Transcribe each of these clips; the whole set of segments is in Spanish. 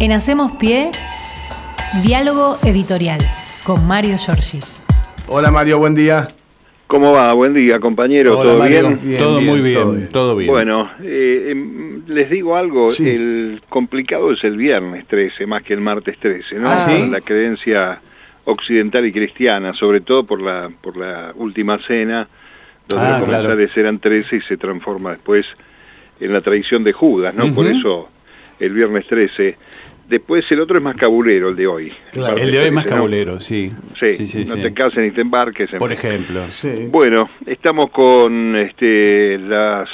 En Hacemos Pie, diálogo editorial con Mario Giorgi. Hola Mario, buen día. ¿Cómo va? Buen día, compañero. ¿Todo bien? Todo muy bien, todo bien. Bueno, eh, em, les digo algo, el complicado es el viernes 13 más que el martes 13, ¿no? Ah, ¿sí? La creencia occidental y cristiana, sobre todo por la por la última cena, donde Ah, los claro. comensales eran 13 y se transforma después en la tradición de Judas, ¿no? Por eso el viernes 13. Después el otro es más cabulero, el de hoy. Claro, el de hoy es más 13, ¿no? cabulero, sí. Sí, no te cases ni te embarques. en Por ejemplo. Sí. Bueno, estamos con este, las,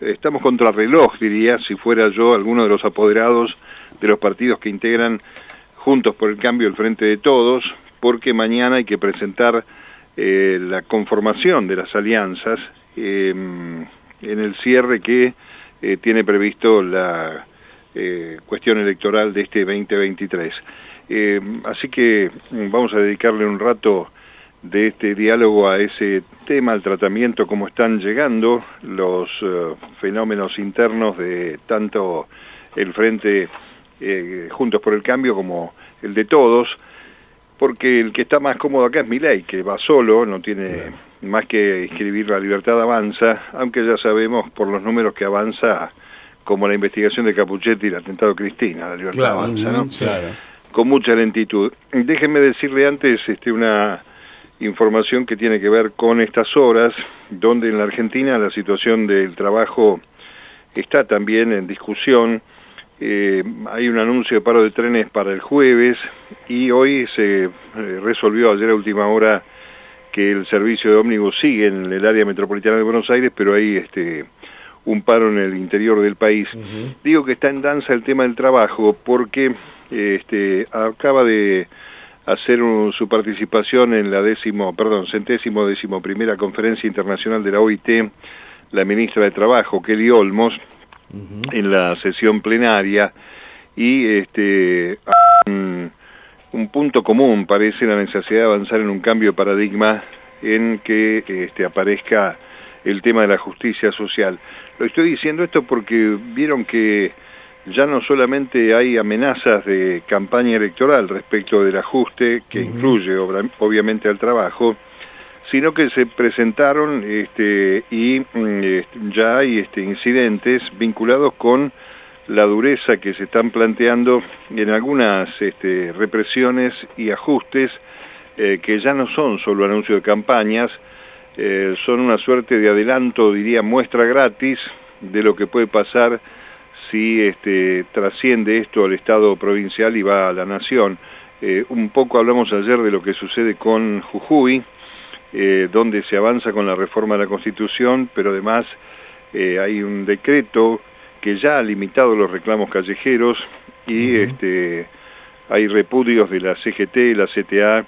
estamos contra reloj, diría, si fuera yo alguno de los apoderados de los partidos que integran Juntos por el Cambio el Frente de Todos, porque mañana hay que presentar eh, la conformación de las alianzas eh, en el cierre que eh, tiene previsto la eh, cuestión electoral de este 2023. Eh, así que mm, vamos a dedicarle un rato de este diálogo a ese tema, al tratamiento, cómo están llegando los eh, fenómenos internos de tanto el Frente eh, Juntos por el Cambio como el de todos, porque el que está más cómodo acá es Milei, que va solo, no tiene más que escribir La Libertad Avanza, aunque ya sabemos por los números que avanza, como la investigación de Capuchetti y el atentado Cristina, La Libertad Claro, Avanza, ¿no? claro. con mucha lentitud. Déjenme decirle antes este, una información que tiene que ver con estas horas, donde en la Argentina la situación del trabajo está también en discusión. Eh, hay un anuncio de paro de trenes para el jueves y hoy se eh, resolvió ayer a última hora que el servicio de ómnibus sigue en el área metropolitana de Buenos Aires, pero hay este, un paro en el interior del país. Digo que está en danza el tema del trabajo porque este, acaba de hacer un- su participación en la décimo, perdón, centésimo décimo primera conferencia internacional de la OIT, la ministra de Trabajo, Kelly Olmos, en la sesión plenaria. Y este, un, un punto común parece la necesidad de avanzar en un cambio de paradigma en que este, aparezca el tema de la justicia social. Lo estoy diciendo esto porque vieron que ya no solamente hay amenazas de campaña electoral respecto del ajuste, que incluye obviamente al trabajo, sino que se presentaron este, y mm, este, ya hay este, incidentes vinculados con la dureza que se están planteando en algunas este, represiones y ajustes eh, que ya no son solo anuncios de campañas, eh, son una suerte de adelanto, diría, muestra gratis de lo que puede pasar si este, trasciende esto al Estado provincial y va a la nación. Eh, un poco hablamos ayer de lo que sucede con Jujuy, eh, donde se avanza con la reforma de la Constitución, pero además hay un decreto que ya ha limitado los reclamos callejeros y este, hay repudios de la CGT, la CTA,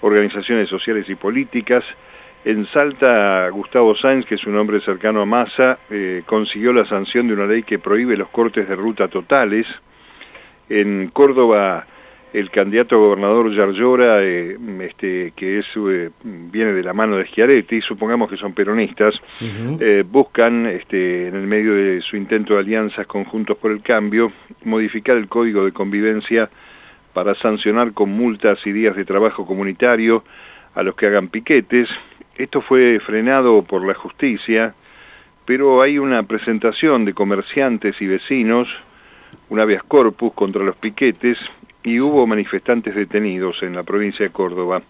organizaciones sociales y políticas. En Salta, Gustavo Sáenz, que es un hombre cercano a Massa, eh, consiguió la sanción de una ley que prohíbe los cortes de ruta totales. En Córdoba, el candidato a gobernador Yarlora, eh, este, que es, eh, viene de la mano de Schiaretti, supongamos que son peronistas, buscan, este, en el medio de su intento de alianzas conjuntos por el cambio, modificar el código de convivencia para sancionar con multas y días de trabajo comunitario a los que hagan piquetes. Esto fue frenado por la justicia, pero hay una presentación de comerciantes y vecinos, un habeas corpus contra los piquetes, y hubo manifestantes detenidos en la provincia de Córdoba.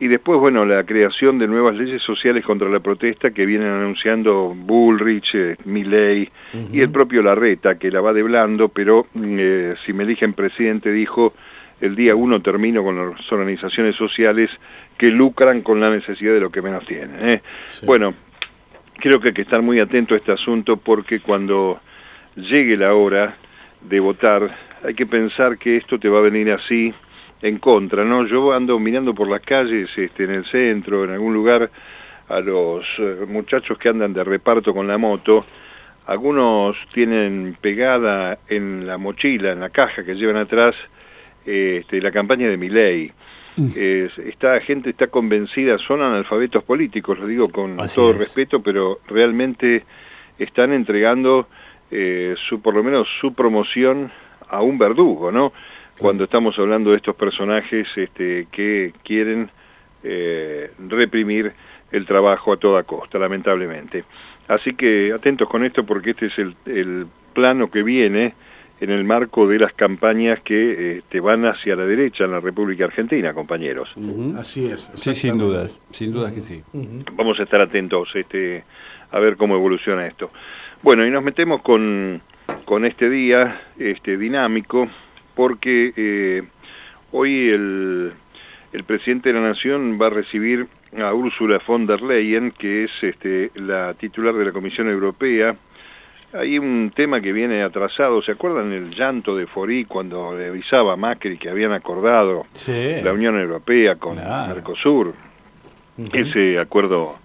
Y después, bueno, la creación de nuevas leyes sociales contra la protesta que vienen anunciando Bullrich, eh, Milley y el propio Larreta, que la va deblando, pero eh, si me eligen presidente, dijo, el día uno termino con las organizaciones sociales que lucran con la necesidad de lo que menos tienen. ¿eh? Bueno, creo que hay que estar muy atento a este asunto porque cuando llegue la hora de votar, hay que pensar que esto te va a venir así en contra, ¿no? Yo ando mirando por las calles, este, en el centro, en algún lugar, a los eh, muchachos que andan de reparto con la moto, algunos tienen pegada en la mochila, en la caja que llevan atrás, este, la campaña de Milei. Es- esta gente está convencida, son analfabetos políticos, lo digo con Así todo es. respeto, pero realmente están entregando eh, su, por lo menos su promoción a, un verdugo, ¿no? Cuando estamos hablando de estos personajes este, que quieren eh, reprimir el trabajo a toda costa, lamentablemente. Así que atentos con esto porque este es el, el plano que viene en el marco de las campañas que este, van hacia la derecha en la República Argentina, compañeros. Así es. Sí, sin dudas, sin dudas que sí. Vamos a estar atentos este, a ver cómo evoluciona esto. Bueno, y nos metemos con, con este día este, dinámico, porque eh, hoy el, el presidente de la Nación va a recibir a Úrsula von der Leyen, que es este, la titular de la Comisión Europea, hay un tema que viene atrasado, ¿se acuerdan el llanto de Forí cuando le avisaba a Macri que habían acordado la Unión Europea con Mercosur? Ese acuerdo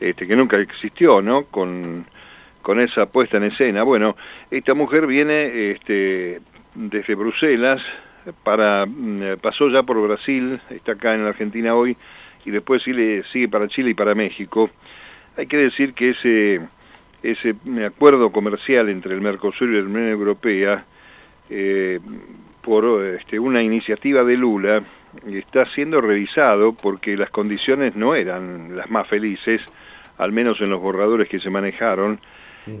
este, que nunca existió, ¿no? Con, con esa puesta en escena. Bueno, esta mujer viene este, desde Bruselas, para mm, pasó ya por Brasil, está acá en la Argentina hoy, y después sigue, sigue para Chile y para México. Hay que decir que ese ese acuerdo comercial entre el Mercosur y la Unión Europea eh, por este, una iniciativa de Lula está siendo revisado porque las condiciones no eran las más felices, al menos en los borradores que se manejaron,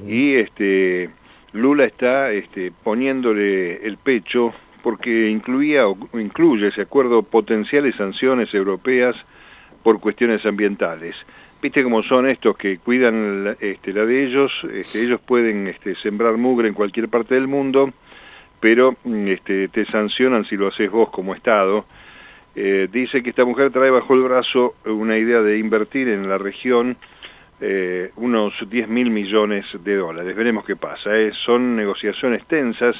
y este, Lula está este, poniéndole el pecho porque incluía o incluye ese acuerdo potenciales sanciones europeas por cuestiones ambientales viste cómo son estos que cuidan la, este, de ellos, este, ellos pueden este, sembrar mugre en cualquier parte del mundo, pero mm, te sancionan si lo haces vos como Estado. Eh, dice que esta mujer trae bajo el brazo una idea de invertir en la región eh, unos 10 mil millones de dólares. Veremos qué pasa. Eh. Son negociaciones tensas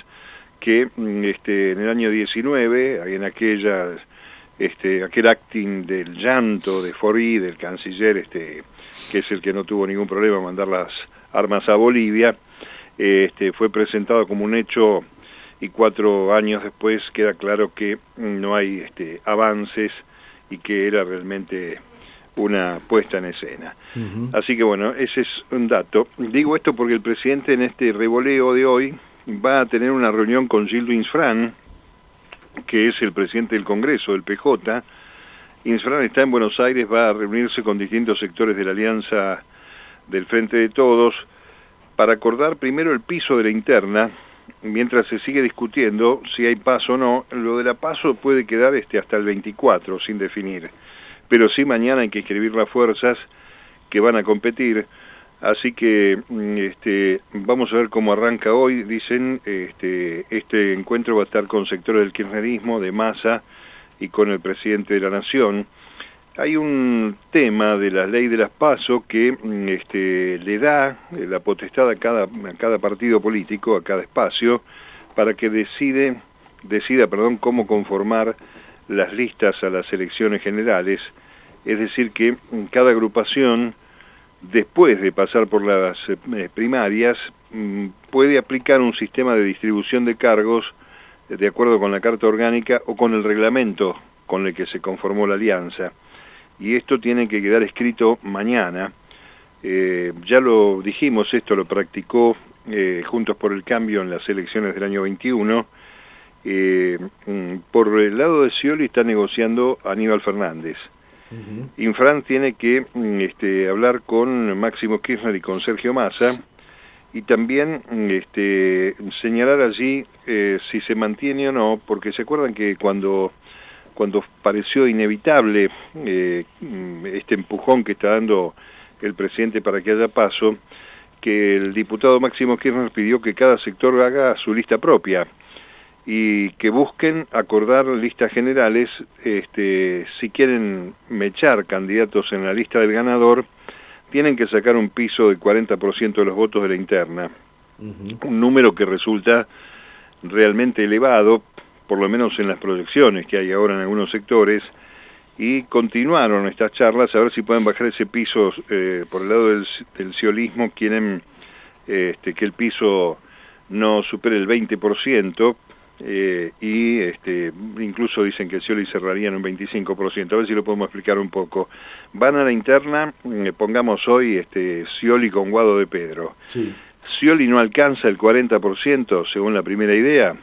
que mm, en el año 19, en aquella este, aquel acting del llanto de Forí, del canciller, este, que es el que no tuvo ningún problema en mandar las armas a Bolivia, este, fue presentado como un hecho y cuatro años después queda claro que no hay este, avances y que era realmente una puesta en escena. Así que bueno, ese es un dato. Digo esto porque el presidente en este revoleo de hoy va a tener una reunión con Gildo Insfran, que es el presidente del Congreso, del PJ. Insfran está en Buenos Aires, va a reunirse con distintos sectores de la Alianza del Frente de Todos para acordar primero el piso de la interna, mientras se sigue discutiendo si hay paso o no. Lo de la paso puede quedar este hasta el 24 sin definir, pero sí mañana hay que escribir las fuerzas que van a competir Así que mm, este, vamos a ver cómo arranca hoy. Dicen, este, este encuentro va a estar con sectores del kirchnerismo, de masa y con el presidente de la Nación. Hay un tema de la ley de las PASO que mm, este, le da eh, la potestad a cada, partido político, a cada espacio, para que decide, decida perdón, cómo conformar las listas a las elecciones generales. Es decir, que cada agrupación después de pasar por las eh, primarias, mm, puede aplicar un sistema de distribución de cargos eh, de acuerdo con la Carta Orgánica o con el reglamento con el que se conformó la alianza. Y esto tiene que quedar escrito mañana. Eh, ya lo dijimos, esto lo practicó Juntos por el Cambio en las elecciones del año 21. Mm, por el lado de Scioli está negociando Aníbal Fernández. Infran tiene que mm, este, hablar con Máximo Kirchner y con Sergio Massa y también mm, este, señalar allí eh, si se mantiene o no, porque se acuerdan que cuando, cuando pareció inevitable eh, mm, este empujón que está dando el presidente para que haya paso, que el diputado Máximo Kirchner pidió que cada sector haga su lista propia y que busquen acordar listas generales, este, si quieren mechar candidatos en la lista del ganador, tienen que sacar un piso del 40% de los votos de la interna, un número que resulta realmente elevado, por lo menos en las proyecciones que hay ahora en algunos sectores, y continuaron estas charlas a ver si pueden bajar ese piso eh, por el lado del, del ciolismo, quieren este, que el piso no supere el 20%, eh, y este, incluso dicen que Scioli cerraría en un 25%, a ver si lo podemos explicar un poco. Van a la interna, eh, pongamos hoy este, Scioli con Guado de Pedro. Sí. Scioli no alcanza el 40% según la primera idea,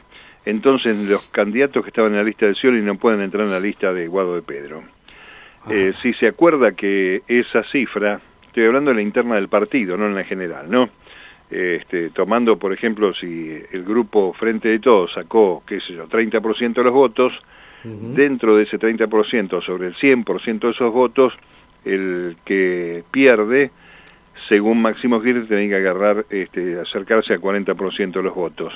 entonces los candidatos que estaban en la lista de Scioli no pueden entrar en la lista de Guado de Pedro. Eh, si se acuerda que esa cifra, estoy hablando de la interna del partido, no en la general, ¿no? Este, tomando, por ejemplo, si el grupo Frente de Todos sacó, qué sé yo, 30% de los votos, dentro de ese 30%, sobre el 100% de esos votos, el que pierde, según Máximo Kirchner, tiene que agarrar, este, acercarse al 40% de los votos.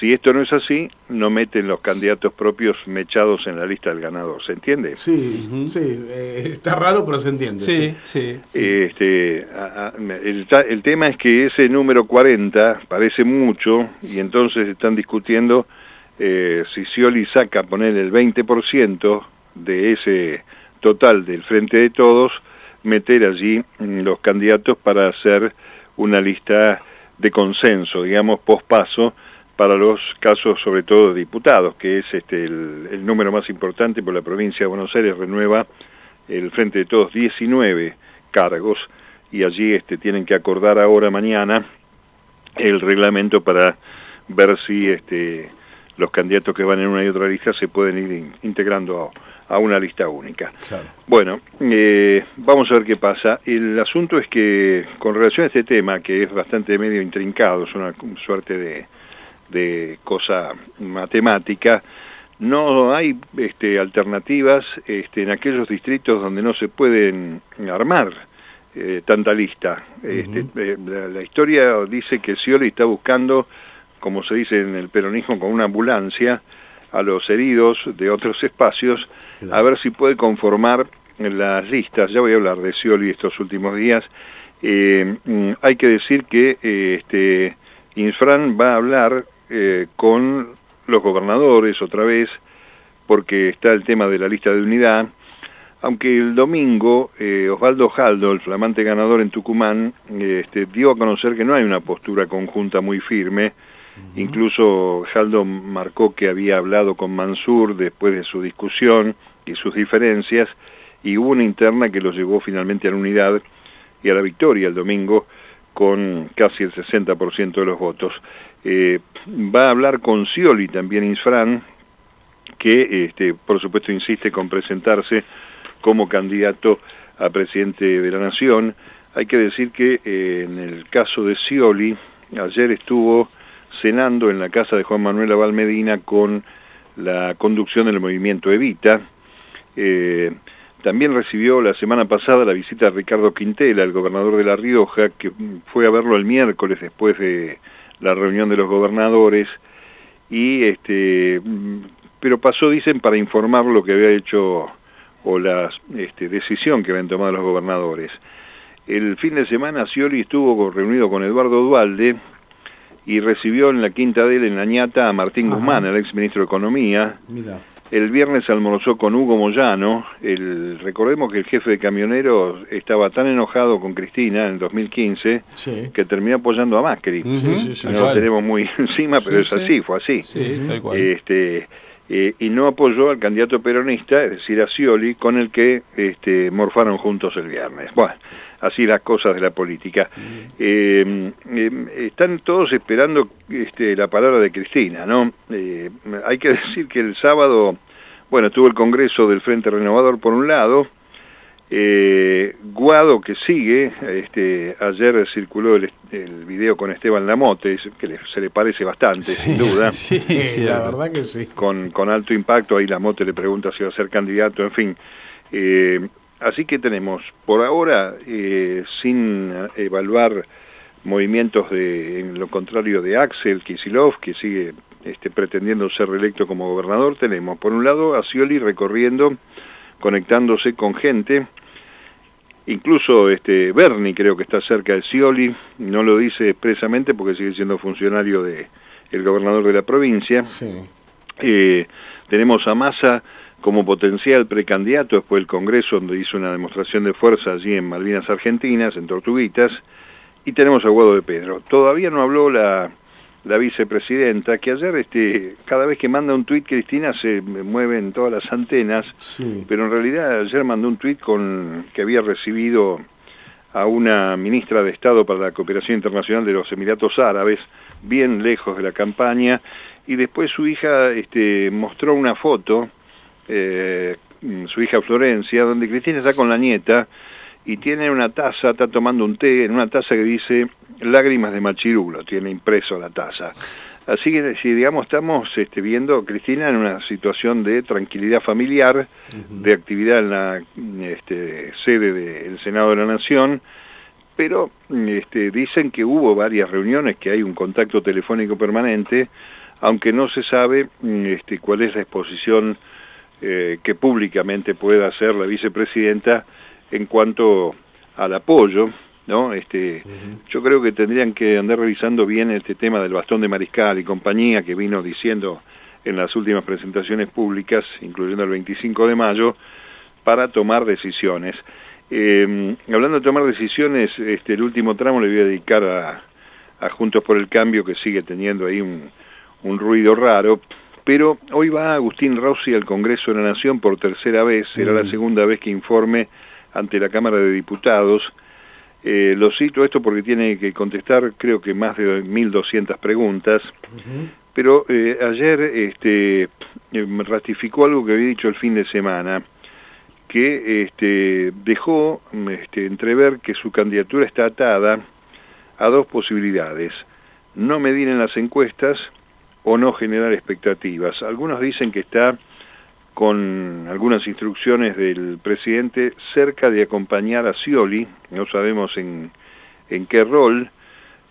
Si esto no es así, no meten los candidatos propios mechados en la lista del ganador, ¿se entiende? Sí, sí, eh, está raro, pero se entiende. Sí, sí. Este, el, tema es que ese número 40 parece mucho y entonces están discutiendo eh, si Scioli saca poner el 20% de ese total del Frente de Todos, meter allí mm, los candidatos para hacer una lista de consenso, digamos, pospaso, para los casos sobre todo de diputados, que es este el, número más importante por la provincia de Buenos Aires, renueva el Frente de Todos 19 cargos y allí este, tienen que acordar ahora mañana el reglamento para ver si este, los candidatos que van en una y otra lista se pueden ir integrando a, una lista única. Bueno, eh, vamos a ver qué pasa. El asunto es que con relación a este tema, que es bastante medio intrincado, es una suerte de de cosa matemática, no hay este, alternativas este, en aquellos distritos donde no se pueden armar eh, tanta lista. Este, eh, la, historia dice que Scioli está buscando, como se dice en el peronismo, con una ambulancia a los heridos de otros espacios, a ver si puede conformar las listas. Ya voy a hablar de Scioli estos últimos días. Eh, mm, hay que decir que este, Infran va a hablar eh, con los gobernadores otra vez, porque está el tema de la lista de unidad, aunque el domingo eh, Osvaldo Jaldo, el flamante ganador en Tucumán, este, dio a conocer que no hay una postura conjunta muy firme, incluso Jaldo marcó que había hablado con Mansur después de su discusión y sus diferencias, y hubo una interna que los llevó finalmente a la unidad y a la victoria el domingo con casi el 60% de los votos. Eh, va a hablar con Scioli también Insfran, que este, por supuesto insiste con presentarse como candidato a presidente de la Nación. Hay que decir que eh, en el caso de Scioli, ayer estuvo cenando en la casa de Juan Manuel Aval Medina con la conducción del movimiento Evita. Eh, también recibió la semana pasada la visita de Ricardo Quintela, el gobernador de La Rioja, que fue a verlo el miércoles después de la reunión de los gobernadores y este pero pasó dicen para informar lo que había hecho o la este, decisión que habían tomado los gobernadores. El fin de semana Scioli estuvo reunido con Eduardo Dualde y recibió en la Quinta de él en la ñata a Martín Guzmán, el ex ministro de Economía. El viernes almorzó con Hugo Moyano. El, recordemos que el jefe de camioneros estaba tan enojado con Cristina en 2015 que terminó apoyando a Macri. no lo tenemos muy encima, pero es así, fue así. Este, eh, y no apoyó al candidato peronista, es decir, a Scioli, con el que este, morfaron juntos el viernes. Bueno, así las cosas de la política. Eh, eh, están todos esperando este, la palabra de Cristina, ¿no? Eh, hay que decir que el sábado, bueno, estuvo el Congreso del Frente Renovador por un lado, Guado que sigue, este, ayer circuló el, video con Esteban Lamote, que se le parece bastante, sin duda. Sí, la verdad que sí. Con, con alto impacto, ahí Lamote le pregunta si va a ser candidato, en fin. Así que tenemos, por ahora, eh, sin evaluar movimientos de, en lo contrario de Axel Kisilov, que sigue este, pretendiendo ser reelecto como gobernador, tenemos por un lado a Scioli recorriendo, conectándose con gente, incluso este Berni creo que está cerca de Scioli, no lo dice expresamente porque sigue siendo funcionario de el gobernador de la provincia. Eh, tenemos a Massa como potencial precandidato después del Congreso, donde hizo una demostración de fuerza allí en Malvinas Argentinas, en Tortuguitas, y tenemos a Guado de Pedro. Todavía no habló la, la vicepresidenta, que ayer este, cada vez que manda un tuit Cristina se mueven todas las antenas, pero en realidad ayer mandó un tuit con que había recibido a una ministra de Estado para la Cooperación Internacional de los Emiratos Árabes, bien lejos de la campaña, y después su hija este, mostró una foto, eh, su hija Florencia, donde Cristina está con la nieta, y tiene una taza, está tomando un té en una taza que dice lágrimas de machirulo, tiene impreso la taza. Así que si digamos estamos este, viendo Cristina en una situación de tranquilidad familiar, de actividad en la este, sede del Senado de la Nación, pero este, dicen que hubo varias reuniones, que hay un contacto telefónico permanente, aunque no se sabe este, cuál es la exposición eh, que públicamente pueda hacer la vicepresidenta en cuanto al apoyo, ¿no? Este, Yo creo que tendrían que andar revisando bien este tema del bastón de mariscal y compañía que vino diciendo en las últimas presentaciones públicas, incluyendo el 25 de mayo, para tomar decisiones. Eh, hablando de tomar decisiones, este, el último tramo le voy a dedicar a, Juntos por el Cambio, que sigue teniendo ahí un, un ruido raro, pero hoy va Agustín Rossi al Congreso de la Nación por tercera vez, será la segunda vez que informe ante la Cámara de Diputados. Eh, lo cito esto porque tiene que contestar creo que más de 1.200 preguntas, pero eh, ayer este, eh, ratificó algo que había dicho el fin de semana, que este, dejó este, entrever que su candidatura está atada a dos posibilidades, no medir en las encuestas o no generar expectativas. Algunos dicen que está con algunas instrucciones del presidente cerca de acompañar a Scioli, no sabemos en, en qué rol,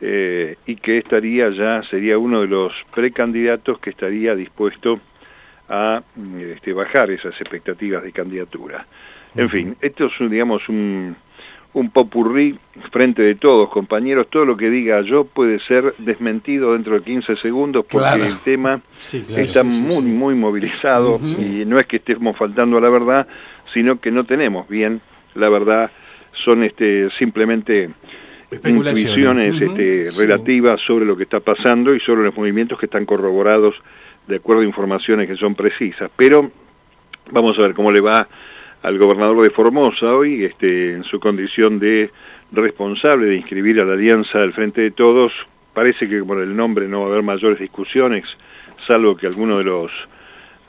eh, y que estaría ya, sería uno de los precandidatos que estaría dispuesto a este, bajar esas expectativas de candidatura. En fin, esto es, digamos, un, un popurrí frente de todos, compañeros, todo lo que diga yo puede ser desmentido dentro de 15 segundos porque el tema está muy, muy movilizado y no es que estemos faltando a la verdad, sino que no tenemos bien la verdad, son este simplemente intuiciones este, relativas sobre lo que está pasando y sobre los movimientos que están corroborados de acuerdo a informaciones que son precisas. Pero vamos a ver cómo le va al gobernador de Formosa hoy, este, en su condición de responsable de inscribir a la alianza del Frente de Todos. Parece que por el nombre no va a haber mayores discusiones, salvo que alguno de los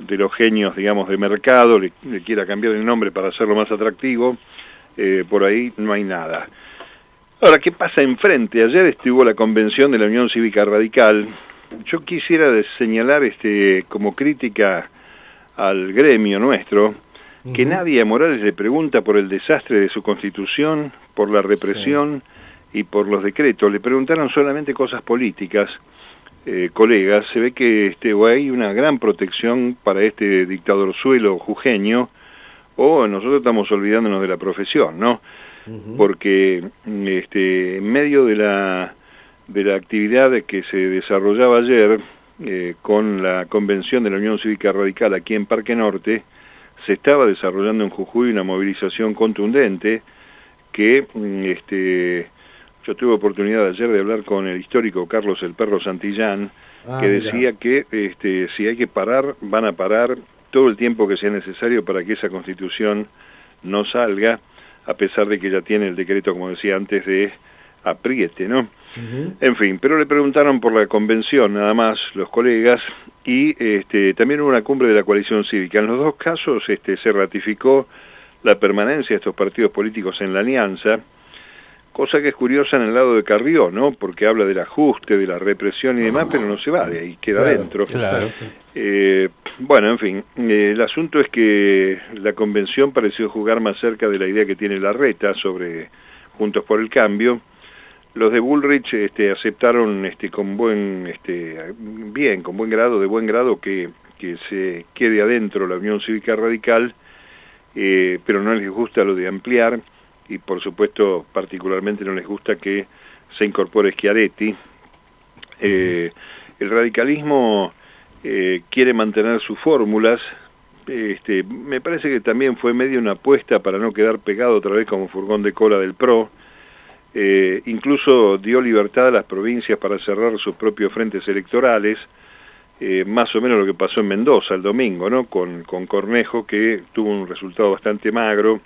de los genios, digamos, de mercado le, quiera cambiar el nombre para hacerlo más atractivo. Eh, por ahí no hay nada. Ahora, ¿qué pasa enfrente? Ayer estuvo la convención de la Unión Cívica Radical. Yo quisiera señalar este, como crítica al gremio nuestro, que nadie a Morales le pregunta por el desastre de su constitución, por la represión y por los decretos. Le preguntaron solamente cosas políticas. Eh, colegas, se ve que este, o hay una gran protección para este dictador suelo jujeño, o nosotros estamos olvidándonos de la profesión, ¿no? Porque este, en medio de la, de la actividad que se desarrollaba ayer eh, con la convención de la Unión Cívica Radical aquí en Parque Norte, se estaba desarrollando en Jujuy una movilización contundente que mm, este, yo tuve oportunidad ayer de hablar con el histórico Carlos el Perro Santillán, ah, que decía que este, si hay que parar, van a parar todo el tiempo que sea necesario para que esa constitución no salga, a pesar de que ya tiene el decreto, como decía antes, de apriete, ¿no? En fin, pero le preguntaron por la convención nada más los colegas y este, también hubo una cumbre de la coalición cívica. En los dos casos este, se ratificó la permanencia de estos partidos políticos en la alianza, cosa que es curiosa en el lado de Carrió, ¿no? Porque habla del ajuste, de la represión y demás, pero no se va de ahí, queda dentro. Eh, bueno, en fin, eh, el asunto es que la convención pareció jugar más cerca de la idea que tiene la reta sobre Juntos por el Cambio, los de Bullrich este, aceptaron este, con buen, este, bien, con buen grado, de buen grado, que, se quede adentro la Unión Cívica Radical, eh, pero no les gusta lo de ampliar, y por supuesto particularmente no les gusta que se incorpore Schiaretti. Eh, el radicalismo eh, quiere mantener sus fórmulas, este, me parece que también fue medio una apuesta para no quedar pegado otra vez como furgón de cola del PRO, eh, incluso dio libertad a las provincias para cerrar sus propios frentes electorales, eh, más o menos lo que pasó en Mendoza el domingo, ¿no? Con, con Cornejo, que tuvo un resultado bastante magro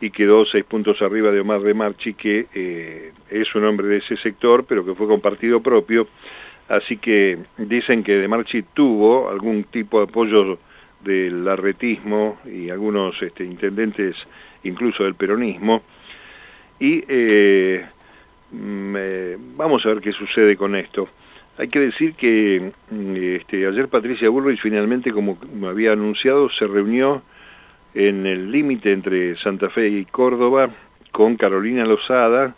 y quedó seis puntos arriba de Omar de Marchi, que eh, es un hombre de ese sector, pero que fue con partido propio. Así que dicen que De Marchi tuvo algún tipo de apoyo del arretismo y algunos este, intendentes incluso del peronismo. Y eh, vamos a ver qué sucede con esto. Hay que decir que mm, este, ayer Patricia Bullrich finalmente, como había anunciado, se reunió en el límite entre Santa Fe y Córdoba con Carolina Lozada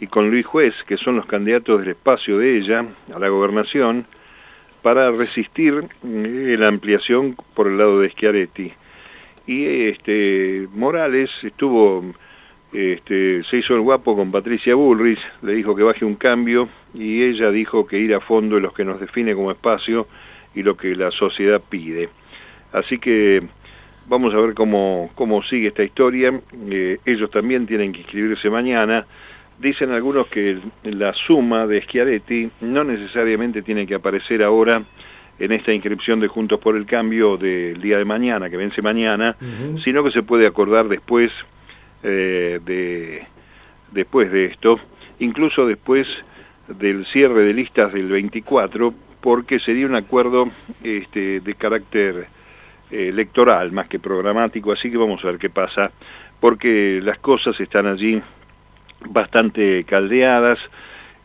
y con Luis Juez, que son los candidatos del espacio de ella a la gobernación, para resistir mm, la ampliación por el lado de Schiaretti. Y este, Morales estuvo, este, se hizo el guapo con Patricia Bullrich, le dijo que baje un cambio y ella dijo que ir a fondo es lo que nos define como espacio y lo que la sociedad pide. Así que vamos a ver cómo, cómo sigue esta historia. Eh, ellos también tienen que inscribirse mañana. Dicen algunos que la suma de Schiaretti no necesariamente tiene que aparecer ahora en esta inscripción de Juntos por el Cambio del día de mañana, que vence mañana, sino que se puede acordar después, eh, de, después de esto, incluso después del cierre de listas del 24, porque sería un acuerdo este, de carácter eh, electoral más que programático, así que vamos a ver qué pasa, porque las cosas están allí bastante caldeadas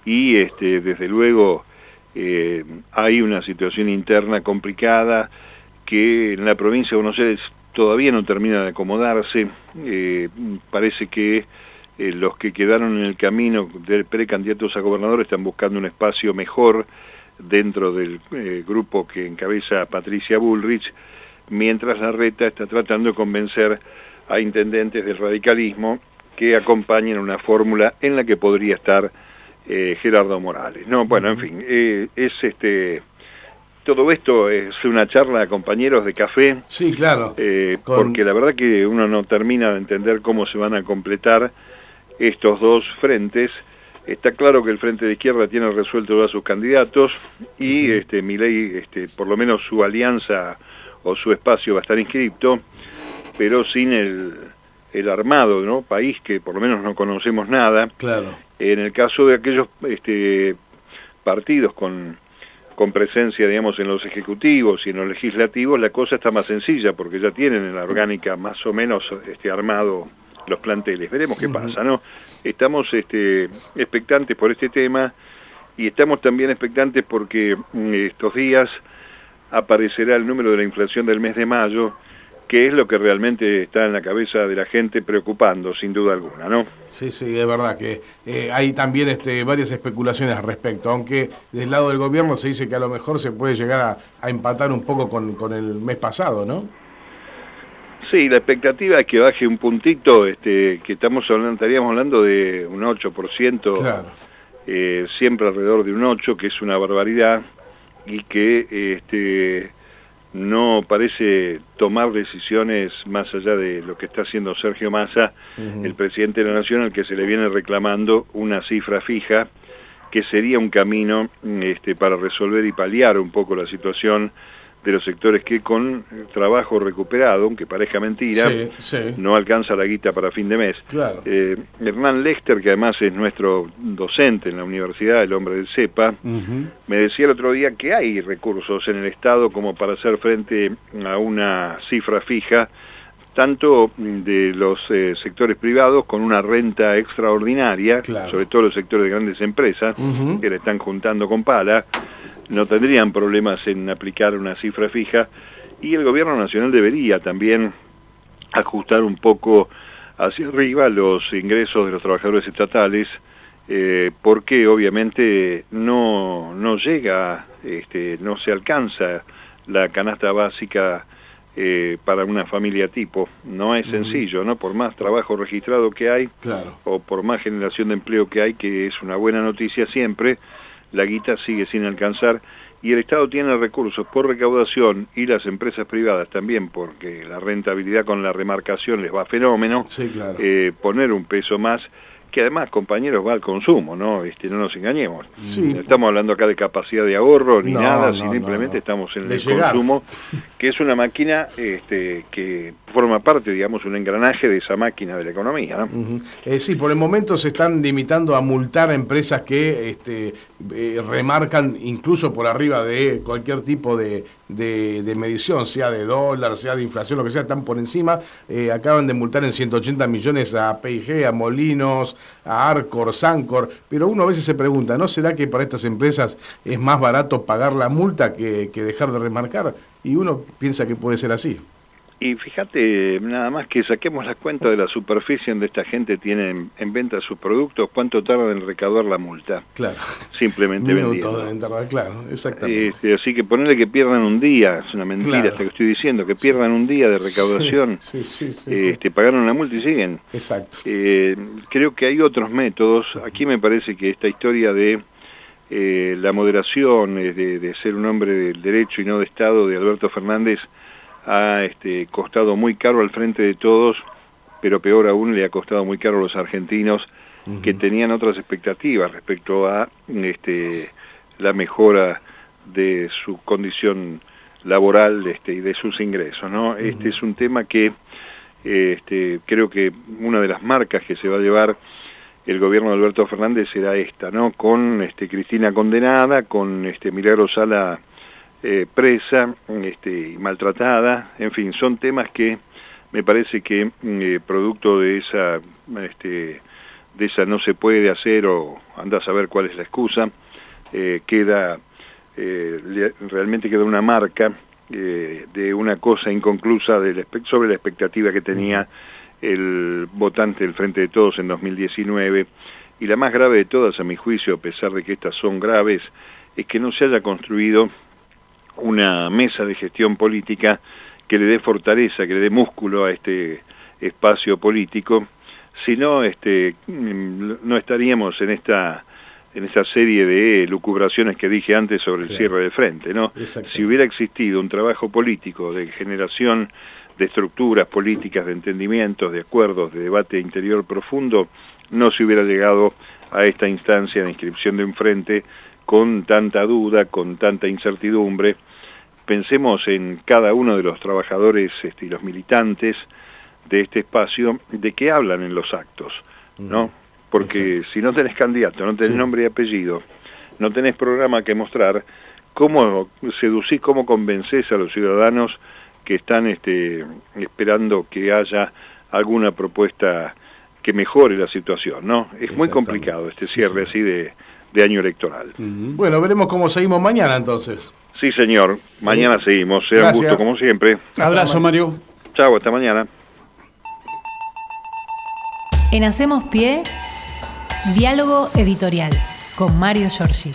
y este, desde luego eh, hay una situación interna complicada que en la provincia de Buenos Aires todavía no termina de acomodarse. Eh, parece que eh, los que quedaron en el camino de precandidatos a gobernador están buscando un espacio mejor dentro del grupo que encabeza Patricia Bullrich, mientras la reta está tratando de convencer a intendentes del radicalismo que acompañen una fórmula en la que podría estar eh, Gerardo Morales. No, bueno, en fin, eh, es este todo esto es una charla compañeros de café. Sí, claro. Eh, porque la verdad que uno no termina de entender cómo se van a completar estos dos frentes. Está claro que el Frente de Izquierda tiene resuelto todos sus candidatos y este Milei, este, por lo menos su alianza o su espacio va a estar inscripto, pero sin el, el armado, ¿no? País que por lo menos no conocemos nada. Claro. En el caso de aquellos este, partidos con, con presencia, digamos, en los ejecutivos y en los legislativos, la cosa está más sencilla porque ya tienen en la orgánica más o menos este, armado los planteles. Veremos qué pasa, ¿no? Estamos este, expectantes por este tema y estamos también expectantes porque mm, estos días aparecerá el número de la inflación del mes de mayo que es lo que realmente está en la cabeza de la gente preocupando, sin duda alguna, ¿no? Sí, sí, es verdad que eh, hay también este, varias especulaciones al respecto, aunque del lado del gobierno se dice que a lo mejor se puede llegar a, empatar un poco con, el mes pasado, ¿no? Sí, la expectativa es que baje un puntito, este, que estamos hablando, estaríamos hablando de un 8%, claro. eh, siempre alrededor de un 8%, que es una barbaridad, y que este, no parece tomar decisiones más allá de lo que está haciendo Sergio Massa, el presidente de la Nación, al que se le viene reclamando una cifra fija, que sería un camino este, para resolver y paliar un poco la situación de los sectores que con trabajo recuperado, aunque parezca mentira, no alcanza la guita para fin de mes. Eh, Hernán Lester, que además es nuestro docente en la universidad, el hombre del CEPA, me decía el otro día que hay recursos en el Estado como para hacer frente a una cifra fija, tanto de los eh, sectores privados con una renta extraordinaria, sobre todo los sectores de grandes empresas, que le están juntando con pala, no tendrían problemas en aplicar una cifra fija y el gobierno nacional debería también ajustar un poco hacia arriba los ingresos de los trabajadores estatales eh, porque obviamente no, no llega, este, no se alcanza la canasta básica eh, para una familia tipo. No es sencillo, ¿no? Por más trabajo registrado que hay, o por más generación de empleo que hay, que es una buena noticia siempre, la guita sigue sin alcanzar y el Estado tiene recursos por recaudación y las empresas privadas también, porque la rentabilidad con la remarcación les va a fenómeno, sí, claro. Eh, poner un peso más que además, compañeros, va al consumo, ¿no? Este, no nos engañemos. No estamos hablando acá de capacidad de ahorro ni nada, simplemente estamos en el consumo, que es una máquina este, que forma parte, digamos, un engranaje de esa máquina de la economía. ¿no? Eh, sí, por el momento se están limitando a multar a empresas que este, eh, remarcan incluso por arriba de cualquier tipo de, medición, sea de dólar, sea de inflación, lo que sea, están por encima. Eh, acaban de multar en 180 millones a PIG, a Molinos, a Arcor, Sancor, pero uno a veces se pregunta, ¿no será que para estas empresas es más barato pagar la multa que, que dejar de remarcar? Y uno piensa que puede ser así. Y fíjate, nada más que saquemos la cuenta de la superficie donde esta gente tiene en, venta sus productos, cuánto tarda en recaudar la multa. Claro. Simplemente vendiendo. claro, exactamente. Este, así que ponerle que pierdan un día, es una mentira claro. que estoy diciendo, que pierdan un día de recaudación, sí, sí, sí, este, pagaron una multa y siguen. Exacto. Eh, creo que hay otros métodos. Aquí me parece que esta historia de eh, la moderación, de, de ser un hombre del derecho y no de Estado de Alberto Fernández, ha este, costado muy caro al frente de todos, pero peor aún le ha costado muy caro a los argentinos que tenían otras expectativas respecto a este, la mejora de su condición laboral este, y de sus ingresos. ¿no? Este es un tema que este, creo que una de las marcas que se va a llevar el gobierno de Alberto Fernández será esta, ¿no? Con este, Cristina condenada, con este, Milagro Sala eh, presa este, maltratada, en fin, son temas que me parece que mm, eh, producto de esa, este, de esa no se puede hacer o anda a saber cuál es la excusa, eh, queda, realmente queda una marca de una cosa inconclusa sobre la expectativa que tenía el votante del Frente de Todos en 2019 y la más grave de todas, a mi juicio, a pesar de que estas son graves, es que no se haya construido una mesa de gestión política que le dé fortaleza, que le dé músculo a este espacio político, si no, este, mm, no estaríamos en esta en serie de lucubraciones que dije antes sobre el cierre de frente, ¿no? Si hubiera existido un trabajo político de generación de estructuras políticas, de entendimientos, de acuerdos, de debate interior profundo, no se hubiera llegado a esta instancia de inscripción de un frente con tanta duda, con tanta incertidumbre. Pensemos en cada uno de los trabajadores este, y los militantes de este espacio, de qué hablan en los actos, ¿no? Porque si no tenés candidato, no tenés nombre y apellido, no tenés programa que mostrar, ¿cómo seducís, cómo convences a los ciudadanos que están este, esperando que haya alguna propuesta que mejore la situación, ¿no? Es muy complicado este cierre así de, de año electoral. Bueno, veremos cómo seguimos mañana entonces. Sí, señor. Mañana seguimos. Sea un gusto, como siempre. Abrazo, Mario. Chao, hasta mañana. En Hacemos Pie, diálogo editorial con Mario Giorgi.